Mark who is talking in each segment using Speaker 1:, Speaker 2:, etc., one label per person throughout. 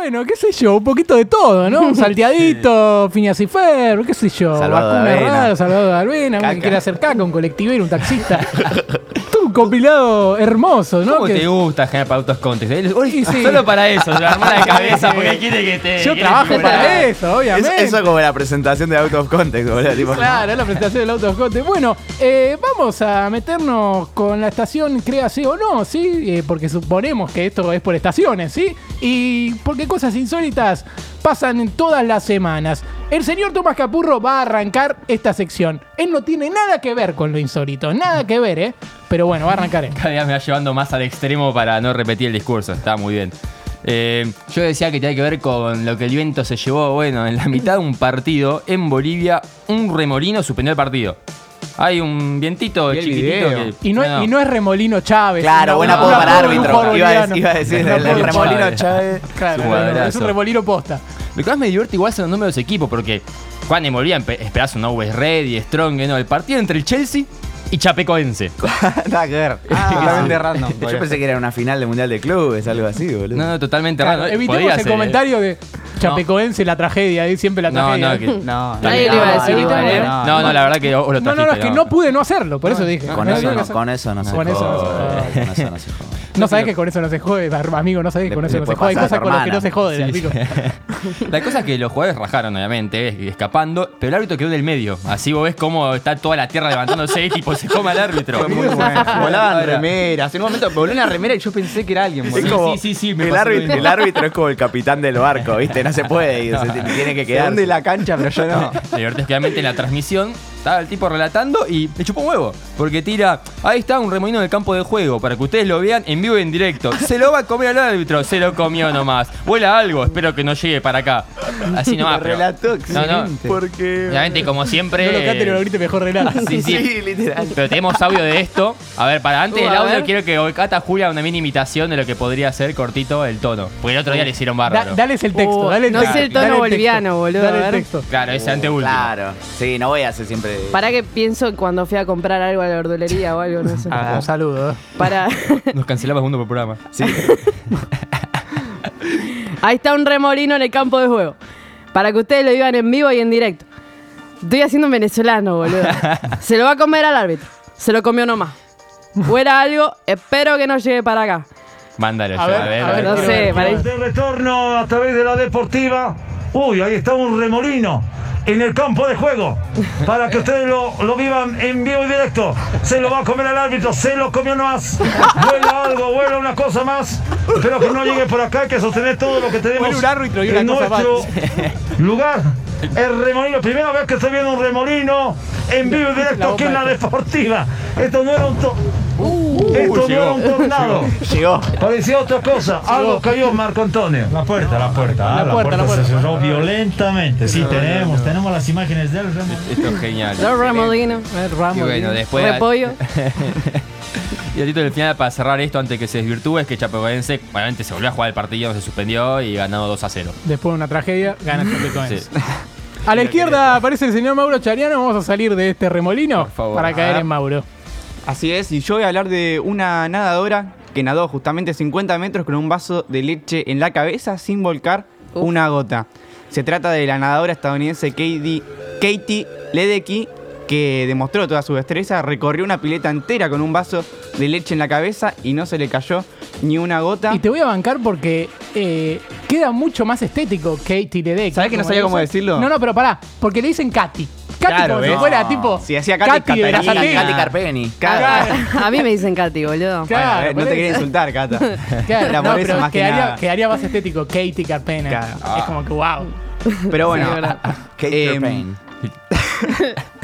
Speaker 1: bueno, qué sé yo, un poquito de todo, ¿no? Un salteadito, Phineas y Ferb, qué sé yo.
Speaker 2: Salvador de Avena.
Speaker 1: Salvador de Albena,
Speaker 2: Caca.
Speaker 1: quiere hacer caca, un colectivero, un taxista. Un compilado hermoso, ¿no?
Speaker 3: ¿Cómo
Speaker 1: Que-
Speaker 3: te gusta generar context? Uy,
Speaker 1: Y sí.
Speaker 3: Solo para eso, se lo armó la cabeza porque quiere que te.
Speaker 1: Yo trabajo para eso,
Speaker 2: Es-
Speaker 1: obviamente.
Speaker 2: eso como la presentación de Out of Context, boludo. Tipo,
Speaker 1: Claro, es la presentación del autoscote. Bueno, eh, vamos a meternos con la estación, créase o no, ¿sí? Eh, porque suponemos que esto es por estaciones, ¿sí? Y porque cosas insólitas pasan en todas las semanas. El señor Tomás Capurro va a arrancar esta sección. Él no tiene nada que ver con lo insólito, nada que ver, ¿eh? Pero bueno, va a arrancar él.
Speaker 3: Cada día me va llevando más al extremo para no repetir el discurso. Está muy bien. Eh, yo decía que tenía que ver con lo que el viento se llevó. Bueno, en la mitad de un partido en Bolivia, un remolino suspendió el partido. Hay un vientito
Speaker 4: el
Speaker 3: chiquitito que.
Speaker 1: Y no, y no es Remolino Chávez.
Speaker 2: Claro,
Speaker 1: una-
Speaker 2: buen
Speaker 1: un
Speaker 2: apodo para árbitro. Iba a,
Speaker 1: boliviano.
Speaker 2: iba a decir,
Speaker 1: Un
Speaker 2: el, remolino
Speaker 3: Chávez.
Speaker 2: Chávez.
Speaker 1: Claro,
Speaker 3: es un
Speaker 1: remolino posta.
Speaker 3: Lo que más me divierte igual son los números de equipo, porque Juan Bolivia empe- esperás un Always Ready, Strong, ¿no? El partido entre el Chelsea y Chapecoense.
Speaker 4: Nada que ver. Totalmente random.
Speaker 2: Yo pensé que era una final de Mundial de Clubes, algo así, boludo.
Speaker 3: No, no, totalmente
Speaker 1: Claro,
Speaker 3: raro.
Speaker 1: evitemos
Speaker 3: Podía
Speaker 1: el
Speaker 3: ser, ¿eh?
Speaker 1: comentario de Chapecoense, la tragedia, ahí siempre la
Speaker 3: No,
Speaker 1: tragedia.
Speaker 3: no, que-
Speaker 4: No,
Speaker 5: Nadie
Speaker 4: no,
Speaker 5: le iba a decir
Speaker 4: no,
Speaker 5: ¿eh?
Speaker 3: No, no, la verdad que vos lo
Speaker 1: No, no, no,
Speaker 3: trajiste,
Speaker 1: es que no pude no hacerlo, por eso dije.
Speaker 2: Con
Speaker 1: No,
Speaker 2: eso
Speaker 1: no,
Speaker 2: no,
Speaker 1: no,
Speaker 2: con eso no se
Speaker 1: Con eso no se
Speaker 2: jode.
Speaker 1: Jode.
Speaker 2: Con eso no
Speaker 1: sabés que con eso no se jode, amigo, no sabés que con eso
Speaker 2: le
Speaker 1: no se jode. Hay cosas con las que no se jode,
Speaker 3: Sí,
Speaker 1: amigo.
Speaker 3: La cosa es que los jugadores rajaron, obviamente, eh, escapando, pero el árbitro quedó en el medio. Así vos ves cómo está toda la tierra levantándose y tipo se come al árbitro.
Speaker 4: Fue muy bueno. Volaban remeras. En un momento voló una remera y yo pensé que era alguien,
Speaker 3: sí, sí, sí, me
Speaker 2: el, árbitro, el árbitro es como el capitán del barco, ¿viste? No se puede ir, se tiene- que
Speaker 4: Se
Speaker 2: quedar.
Speaker 4: hunde la cancha, pero yo no.
Speaker 3: Lo divertido es que obviamente en la transmisión estaba el tipo relatando y le chupó un huevo. Porque tira, ahí está un remolino del campo de juego, para que ustedes lo vean en vivo y en directo. Se lo va a comer al árbitro, se lo comió nomás. Vuela algo, espero que no llegue para acá. Así nomás.
Speaker 4: Lo
Speaker 3: pero-
Speaker 4: relató
Speaker 3: No,
Speaker 4: excelente.
Speaker 3: no.
Speaker 2: Porque.
Speaker 3: Obviamente, como siempre.
Speaker 1: No lo cante, no lo grite, mejor relata.
Speaker 3: Sí, sí.
Speaker 2: Sí, literal.
Speaker 3: Pero tenemos audio de esto. A ver, para antes
Speaker 5: Uh,
Speaker 3: del audio quiero que Olcata Julia una mini imitación de lo que podría ser cortito el tono. Porque el otro día le hicieron bárbaro.
Speaker 1: Da- dales el texto,
Speaker 5: Uh,
Speaker 1: dale el
Speaker 5: no sé el tono boliviano, boludo,
Speaker 1: Dale el texto.
Speaker 3: Claro, ese anteúltimo.
Speaker 2: Claro. Sí, no voy a hacer siempre.
Speaker 5: Para que pienso cuando fui a comprar algo a la verdulería o algo, no sé.
Speaker 4: Ah,
Speaker 1: Un saludo. eh.
Speaker 5: Para.
Speaker 3: Nos cancelamos uno por programa.
Speaker 2: Sí.
Speaker 5: Ahí está un remolino en el campo de juego. Para que ustedes lo vivan en vivo y en directo. Estoy haciendo un venezolano, boludo. Se lo va a comer al árbitro. Se lo comió nomás. Fuera algo, espero que no llegue para acá.
Speaker 3: Mándalo
Speaker 1: A
Speaker 3: ya,
Speaker 1: ver,
Speaker 3: a ver.
Speaker 1: a
Speaker 3: a
Speaker 1: ver.
Speaker 5: No sé,
Speaker 6: De retorno a través de la deportiva. Uy, ahí está un remolino en el campo de juego. Para que ustedes lo, lo vivan en vivo y directo. Se lo va a comer el árbitro, se lo comió más. Vuela algo, vuela una cosa más. Espero que no llegue por acá, hay que sostener todo lo que tenemos
Speaker 1: un árbitro y una
Speaker 6: en
Speaker 1: cosa más.
Speaker 6: nuestro lugar. El remolino, primera vez que estoy viendo un remolino en vivo y directo aquí en la deportiva. Esto no era un to- Esto no era un tornado.
Speaker 2: Llegó.
Speaker 6: Parecía otra cosa. Algo cayó, Marco Antonio.
Speaker 7: La puerta, la puerta.
Speaker 1: La
Speaker 7: ah, la,
Speaker 1: puerta,
Speaker 7: puerta,
Speaker 1: la puerta.
Speaker 7: se cerró violentamente. Sí, tenemos, tenemos las imágenes del remolino.
Speaker 3: Esto es genial.
Speaker 5: Los remolinos.
Speaker 1: Eh, Ramos,
Speaker 3: Y bueno, después.
Speaker 5: Repollo.
Speaker 3: Y el título del final para cerrar esto antes que se desvirtúe es que Chapecoense obviamente se volvió a jugar el partido, se suspendió y ganó 2 a 0.
Speaker 1: Después de una tragedia, gana Chapecoense.
Speaker 3: Sí.
Speaker 1: A la izquierda aparece el señor Mauro Chariano. Vamos a salir de este remolino
Speaker 3: Por favor.
Speaker 1: para caer
Speaker 4: Ah.
Speaker 1: en Mauro.
Speaker 4: Así es, y yo voy a hablar de una nadadora que nadó justamente 50 metros con un vaso de leche en la cabeza sin volcar
Speaker 5: Uf.
Speaker 4: una gota. Se trata de la nadadora estadounidense Katie, Katie Ledecky, que demostró toda su destreza, recorrió una pileta entera con un vaso de leche en la cabeza y no se le cayó ni una gota.
Speaker 1: Y te voy a bancar porque eh, queda mucho más estético Katie Ledecky.
Speaker 4: ¿Sabés que no sabía cómo decirlo?
Speaker 1: No, no, pero pará, porque le dicen Katy. Katy
Speaker 4: Claro,
Speaker 1: como si
Speaker 4: ¿ves?
Speaker 1: fuera tipo.
Speaker 4: Si hacía Katy,
Speaker 1: de
Speaker 4: Catarina,
Speaker 1: Berazategui.
Speaker 2: Katy Carpeni.
Speaker 4: Claro.
Speaker 5: A, mí me dicen Katy, boludo.
Speaker 1: Claro,
Speaker 4: Bueno, a ver, no
Speaker 1: por
Speaker 4: te quería
Speaker 1: eso.
Speaker 4: insultar, Cata.
Speaker 1: Claro,
Speaker 4: Era
Speaker 1: no,
Speaker 4: por eso
Speaker 1: pero
Speaker 4: más que
Speaker 1: quedaría,
Speaker 4: nada.
Speaker 1: quedaría más estético Katie Carpena.
Speaker 4: Claro.
Speaker 1: Es como que wow.
Speaker 4: Pero bueno,
Speaker 5: Sí, verdad.
Speaker 2: Katy Carpeni.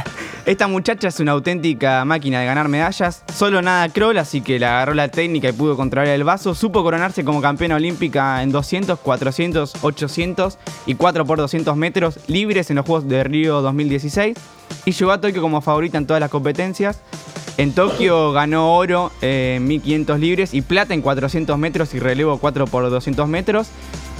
Speaker 4: Esta muchacha es una auténtica máquina de ganar medallas. Solo nada crawl, así que le agarró la técnica y pudo controlar el vaso. Supo coronarse como campeona olímpica en 200, 400, 800 y 4 por 200 metros libres en los Juegos de Río 2016. Y llegó a Tokio como favorita en todas las competencias. En Tokio ganó oro eh, en 1500 libres y plata en 400 metros y relevo 4 por 200 metros.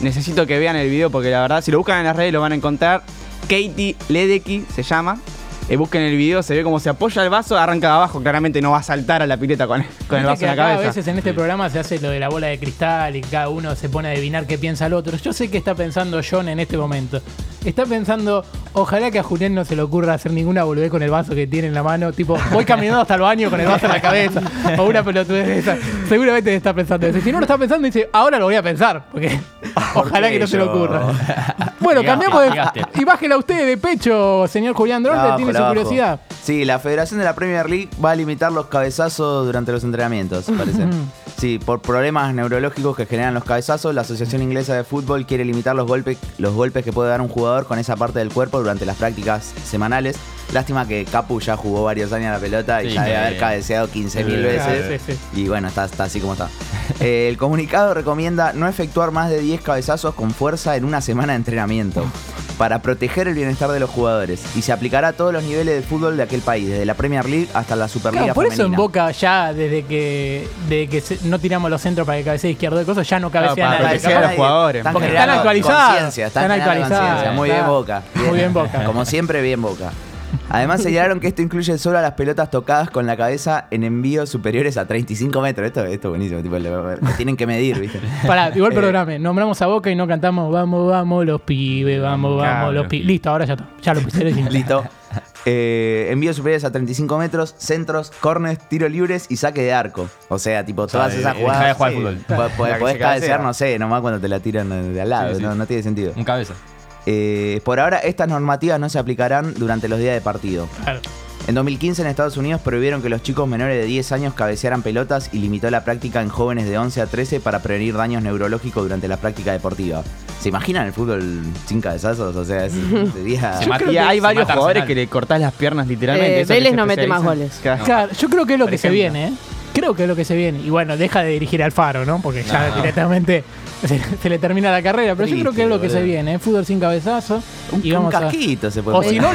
Speaker 4: Necesito que vean el video porque la verdad, si lo buscan en las redes lo van a encontrar. Katie Ledecky se llama. Eh, busquen el video, se ve como se apoya el vaso, arranca de abajo. Claramente no va a saltar a la pileta con, con el vaso en la cabeza.
Speaker 1: A veces en este programa se hace lo de la bola de cristal y cada uno se pone a adivinar qué piensa el otro. Yo sé que está pensando John en este momento. Está pensando, ojalá que a Julián no se le ocurra hacer ninguna boludez con el vaso que tiene en la mano. Tipo, voy caminando hasta el baño con el vaso en la cabeza. O una pelotudez de esa. Seguramente está pensando eso. Y Si no lo está pensando, dice, ahora lo voy a pensar. Porque ojalá que no se le ocurra. Bueno, cambiamos de. Y bájela usted de pecho, señor Julián
Speaker 2: Abajo,
Speaker 1: tiene su
Speaker 2: abajo.
Speaker 1: curiosidad.
Speaker 2: Sí, la Federación de la Premier League va a limitar los cabezazos durante los entrenamientos, parece. Sí, por problemas neurológicos que generan los cabezazos, la Asociación Inglesa de Fútbol quiere limitar los golpes, los golpes que puede dar un jugador con esa parte del cuerpo durante las prácticas semanales. Lástima que Capu ya jugó varios años a la pelota y
Speaker 3: Sí,
Speaker 2: ya debe haber cabeceado 15.000
Speaker 3: Sí,
Speaker 2: veces.
Speaker 1: sí, sí.
Speaker 2: Y bueno, está, está así como está. Eh, el comunicado recomienda no efectuar más de 10 cabezazos con fuerza en una semana de entrenamiento para proteger el bienestar de los jugadores y se aplicará a todos los niveles de fútbol de aquel país, desde la Premier League hasta la Superliga
Speaker 1: Claro, por eso en. Boca ya desde que, de que se- no tiramos los centros para que cabecee izquierdo de cosas, ya no cabecea
Speaker 4: para
Speaker 1: nadie.
Speaker 4: cabecear
Speaker 1: Capaz-
Speaker 4: a los jugadores.
Speaker 2: Están
Speaker 1: Porque están actualizadas.
Speaker 2: Están,
Speaker 1: Están actualizadas.
Speaker 2: Muy bien
Speaker 1: claro.
Speaker 2: Boca.
Speaker 1: Muy bien Boca.
Speaker 2: Como siempre, bien Boca. Además señalaron que esto incluye solo a las pelotas tocadas con la cabeza en envíos superiores a 35 metros. Esto, esto es buenísimo, tipo, lo, lo tienen que medir, ¿viste?
Speaker 1: Pará, igual
Speaker 2: Eh,
Speaker 1: perdóname, nombramos a Boca y no cantamos Vamos, vamos los pibes, vamos, vamos
Speaker 4: Claro.
Speaker 1: los pibes. Listo, ahora ya está. Ya lo pusieron.
Speaker 2: Listo. Eh, envíos superiores a 35 metros, centros, corners, tiros libres y saque de arco. O sea, tipo, todas
Speaker 3: de-
Speaker 2: esas jugadas.
Speaker 3: dejar de jugar
Speaker 2: sí,
Speaker 3: fútbol.
Speaker 2: podés
Speaker 4: cabecea.
Speaker 2: cabecear, no sé, nomás cuando te la tiran de, de al lado.
Speaker 3: Sí, sí.
Speaker 2: No, no tiene sentido.
Speaker 3: Un cabeza.
Speaker 2: Eh, por ahora, estas normativas no se aplicarán durante los días de partido.
Speaker 1: Claro.
Speaker 2: En 2015 en Estados Unidos prohibieron que los chicos menores de 10 años cabecearan pelotas y limitó la práctica en jóvenes de 11 a 13 para prevenir daños neurológicos durante la práctica deportiva. ¿Se imaginan el fútbol sin cabezazos? O sea, es- sería...
Speaker 3: Se
Speaker 4: Y hay
Speaker 3: se
Speaker 4: varios jugadores que le cortás las piernas literalmente.
Speaker 5: Eh, Vélez
Speaker 4: se
Speaker 5: no mete más goles.
Speaker 4: Claro.
Speaker 1: Claro, yo creo que es lo
Speaker 4: Por
Speaker 1: que se viene, ¿eh? Creo que es lo que se viene. Y bueno, deja de dirigir al faro, ¿no? Porque ya
Speaker 3: No.
Speaker 1: directamente se, se le termina la carrera. Pero yo creo que es lo que se viene, ¿eh? Fútbol sin cabezazo.
Speaker 2: Un,
Speaker 1: y
Speaker 2: un
Speaker 1: vamos a.
Speaker 2: casquito se puede
Speaker 1: O si no,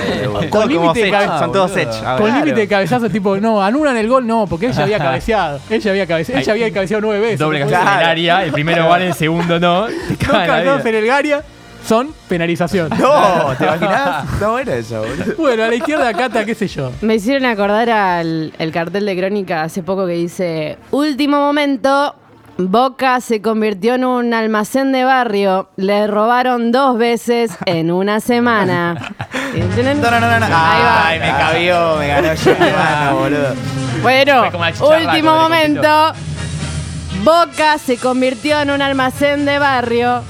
Speaker 1: con límite de
Speaker 4: Sech,
Speaker 1: cabe-
Speaker 4: son todos ahora.
Speaker 1: Con límite de cabezazo, tipo, no, anulan el gol, no, porque ella había cabeceado. Ella había cabeceado, ella había cabeceado nueve veces.
Speaker 3: Doble
Speaker 1: No
Speaker 3: cabeza
Speaker 1: puede
Speaker 3: en el área, el primero vale, el segundo no.
Speaker 1: Dos
Speaker 3: vida.
Speaker 1: en el Garia son penalización.
Speaker 2: No, ¿te imaginas? Está bueno eso, boludo.
Speaker 1: Bueno, a la izquierda Cata, qué sé yo.
Speaker 5: Me hicieron acordar al el cartel de Crónica hace poco que dice: Último momento. Boca se convirtió en un almacén de barrio. Le robaron dos veces en una semana.
Speaker 2: No, no, no, no.
Speaker 5: Ahí va.
Speaker 2: Ay, me cabió, me ganó yo, hermano, boludo.
Speaker 5: Bueno,
Speaker 3: Fue como la chicharra
Speaker 5: último
Speaker 3: el
Speaker 5: momento. Boca se convirtió en un almacén de barrio.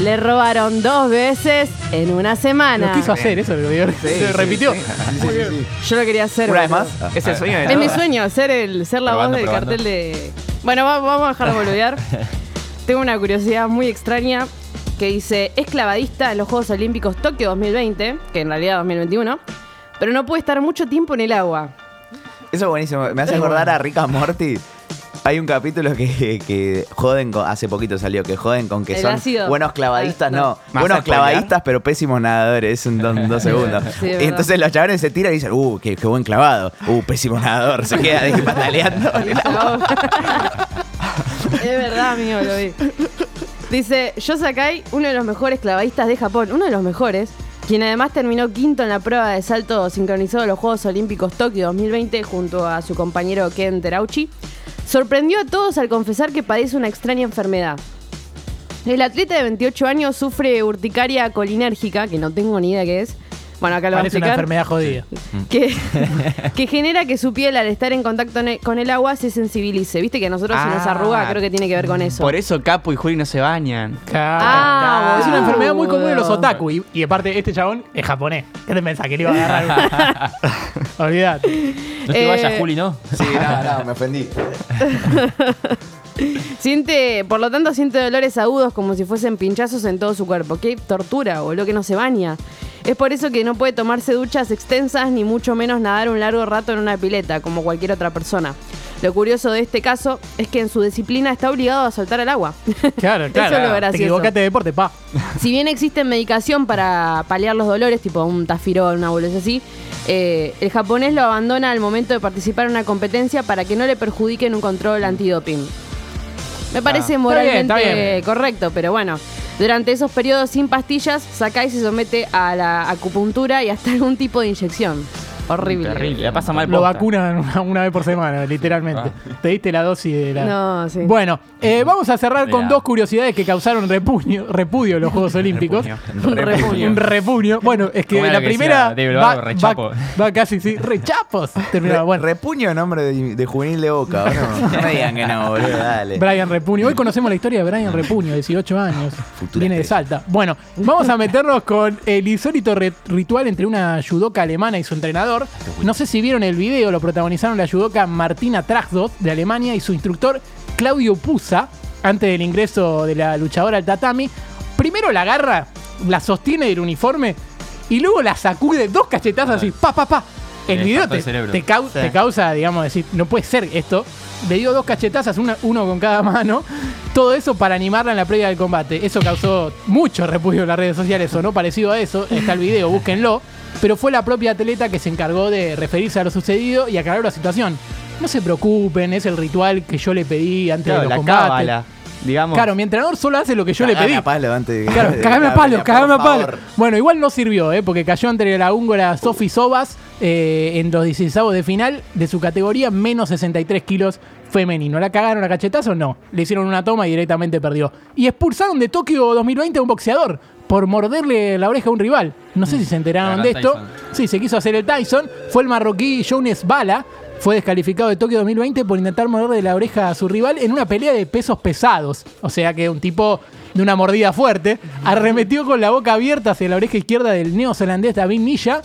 Speaker 5: Le robaron dos veces en una
Speaker 1: Lo
Speaker 5: semana.
Speaker 1: quiso hacer, eso lo dio- se repitió.
Speaker 5: Yo lo quería hacer.
Speaker 2: Una vez más.
Speaker 4: Es el sueño de
Speaker 5: Es mi sueño, ser, el, ser la
Speaker 3: Probando,
Speaker 5: voz del
Speaker 3: probando.
Speaker 5: cartel de. Bueno, va- vamos a dejar de boludear. Tengo una curiosidad muy extraña que dice: es clavadista en los Juegos Olímpicos Tokio 2020, que en realidad 2021, pero no puede estar mucho tiempo en el agua.
Speaker 2: Eso es buenísimo. Me hace acordar a Rick and Morty. Hay un capítulo que, que joden con. Hace poquito salió, que joden con que
Speaker 5: El
Speaker 2: son
Speaker 5: ácido.
Speaker 2: buenos clavadistas,
Speaker 5: Ah,
Speaker 2: no.
Speaker 5: no.
Speaker 4: ¿Más
Speaker 2: Buenos clavadistas, pero pésimos nadadores. Es un don- dos segundos.
Speaker 5: Sí, es
Speaker 2: y entonces los chavales se tiran y dicen, uh, qué, qué buen clavado. Uh, pésimo nadador. Se queda ahí pataleando.
Speaker 5: es verdad, amigo, lo vi. Dice, Yo Sakai, uno de los mejores clavadistas de Japón, uno de los mejores, quien además terminó quinto en la prueba de salto sincronizado de los Juegos Olímpicos Tokio 2020 junto a su compañero Ken Terauchi, sorprendió a todos al confesar que padece una extraña enfermedad. El atleta de 28 años sufre urticaria colinérgica, que no tengo ni idea qué es. Bueno, acá lo va a
Speaker 1: Parece una
Speaker 5: explicar
Speaker 1: enfermedad jodida.
Speaker 5: que, que genera que su piel al estar en contacto ne- con el agua se sensibilice. Viste que a nosotros se nos
Speaker 4: Ah.
Speaker 5: arruga, creo que tiene que ver con eso.
Speaker 4: Por eso Capo y Juli no se bañan.
Speaker 1: Claro.
Speaker 5: Ah,
Speaker 1: es una
Speaker 5: boludo.
Speaker 1: enfermedad muy común en los otaku. Y, y aparte, este chabón es japonés. ¿Qué te pensás? Que le iba a agarrar? Olvídate.
Speaker 3: No te
Speaker 5: Eh,
Speaker 3: vayas, Juli, ¿no?
Speaker 2: Sí, no, no, me ofendí.
Speaker 5: Siente, por lo tanto, siente dolores agudos como si fuesen pinchazos en todo su cuerpo. Qué tortura, boludo, que no se baña. Es por eso que no puede tomarse duchas extensas ni mucho menos nadar un largo rato en una pileta, como cualquier otra persona. Lo curioso de este caso es que en su disciplina está obligado a saltar al agua.
Speaker 1: Claro, claro.
Speaker 5: Eso es lo
Speaker 1: Te
Speaker 5: gracioso.
Speaker 1: equivocaste de deporte, pa.
Speaker 5: Si bien existe medicación para paliar los dolores, tipo un tafirol, una bolsa así, eh, el japonés lo abandona al momento de participar en una competencia para que no le perjudiquen un control antidoping. Me parece
Speaker 1: Ah, está
Speaker 5: moralmente
Speaker 1: bien, está bien.
Speaker 5: correcto, pero bueno. Durante esos periodos sin pastillas, Sakai se somete a la acupuntura y hasta algún tipo de inyección. Horrible.
Speaker 4: Terrible, la pasa mal
Speaker 1: Lo
Speaker 4: posta.
Speaker 1: vacunan una, una vez por semana, literalmente. Te diste la dosis de la.
Speaker 5: No, sí.
Speaker 1: Bueno, eh, vamos a cerrar con dos curiosidades que causaron repugnio, repudio en los Juegos Olímpicos.
Speaker 5: Un repudio.
Speaker 1: Un repudio. Bueno, es que
Speaker 3: ¿Cómo era
Speaker 1: la
Speaker 3: que decía
Speaker 1: primera.
Speaker 3: David
Speaker 1: Va,
Speaker 3: rechapo?
Speaker 1: va- va casi, sí. Rechapos. Terminaba. Bueno,
Speaker 2: Repuño nombre de, de juvenil de Boca, ¿o ¿no? No me digan que no, boludo, dale.
Speaker 1: Brian Repuño. Hoy conocemos la historia de Brian Repuño, 18 años.
Speaker 2: Futura
Speaker 1: Viene de. Salta. Bueno, vamos a meternos con el insólito ritual entre una judoka alemana y su entrenador. No sé si vieron el video, lo protagonizaron la judoka Martina Tragdot de Alemania y su instructor Claudio Pusa, antes del ingreso de la luchadora al tatami. Primero la agarra, la sostiene del uniforme y luego la sacude dos cachetazos así, pa, pa, pa. El video te, te cau-
Speaker 4: Sí.
Speaker 1: te causa, digamos, decir, no puede ser esto. Le dio dos cachetazas, una- uno con cada mano. Todo eso para animarla en la previa del combate. Eso causó mucho repudio en las redes sociales, o no parecido a eso. Está el video, búsquenlo. Pero fue la propia atleta que se encargó de referirse a lo sucedido y aclarar la situación. No se preocupen, es el ritual que yo le pedí antes
Speaker 4: Claro,
Speaker 1: de los
Speaker 4: la
Speaker 1: combates.
Speaker 4: cábala, digamos.
Speaker 1: Claro, mi entrenador solo hace lo que yo le
Speaker 2: Cagame
Speaker 1: pedí.
Speaker 2: a palo antes de-
Speaker 1: Claro,
Speaker 2: de-
Speaker 1: cagame a palo, cagame a palo. Bueno, igual no sirvió, ¿eh? porque cayó entre la húngara Sofi Sobas eh, en los 16 de final de su categoría, menos 63 kilos femenino. ¿La cagaron a cachetazo? No. Le hicieron una toma y directamente perdió. Y expulsaron de Tokio 2020 a un boxeador por morderle la oreja a un rival. No sé si se enteraron de esto.
Speaker 3: Tyson.
Speaker 1: Sí, se quiso hacer el Tyson. Fue el marroquí Jones Bala. Fue descalificado de Tokio 2020 por intentar morderle la oreja a su rival en una pelea de pesos pesados. O sea que un tipo de una mordida fuerte arremetió con la boca abierta hacia la oreja izquierda del neozelandés David Nilla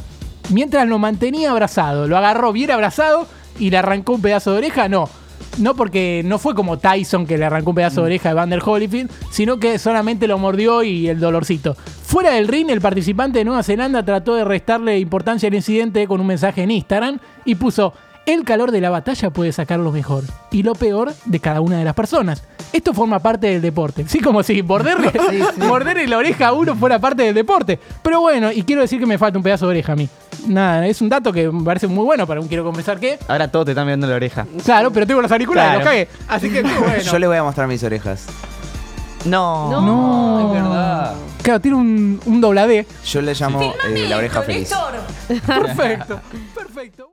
Speaker 1: mientras lo mantenía abrazado. Lo agarró bien abrazado y le arrancó un pedazo de oreja. No, no porque no fue como Tyson que le arrancó un pedazo de oreja de Vander Holyfield, sino que solamente lo mordió y el dolorcito. Fuera del ring, el participante de Nueva Zelanda trató de restarle importancia al incidente con un mensaje en Instagram y puso. El calor de la batalla puede sacar lo mejor y lo peor de cada una de las personas. Esto forma parte del deporte. Sí, como si morderle, morderle la oreja a uno fuera parte del deporte. Pero bueno, y quiero decir que me falta un pedazo de oreja a mí. Nada, es un dato que me parece muy bueno para un quiero confesar que.
Speaker 4: Ahora todos te están mirando la oreja.
Speaker 1: Claro, pero tengo los auriculares,
Speaker 4: Claro.
Speaker 1: los cagué. Así que bueno.
Speaker 2: Yo le voy a mostrar mis orejas.
Speaker 4: No.
Speaker 1: No.
Speaker 3: Es verdad.
Speaker 1: Claro, tiene un, un doble D.
Speaker 2: Yo le llamo eh, la oreja feliz.
Speaker 1: Perfecto, perfecto.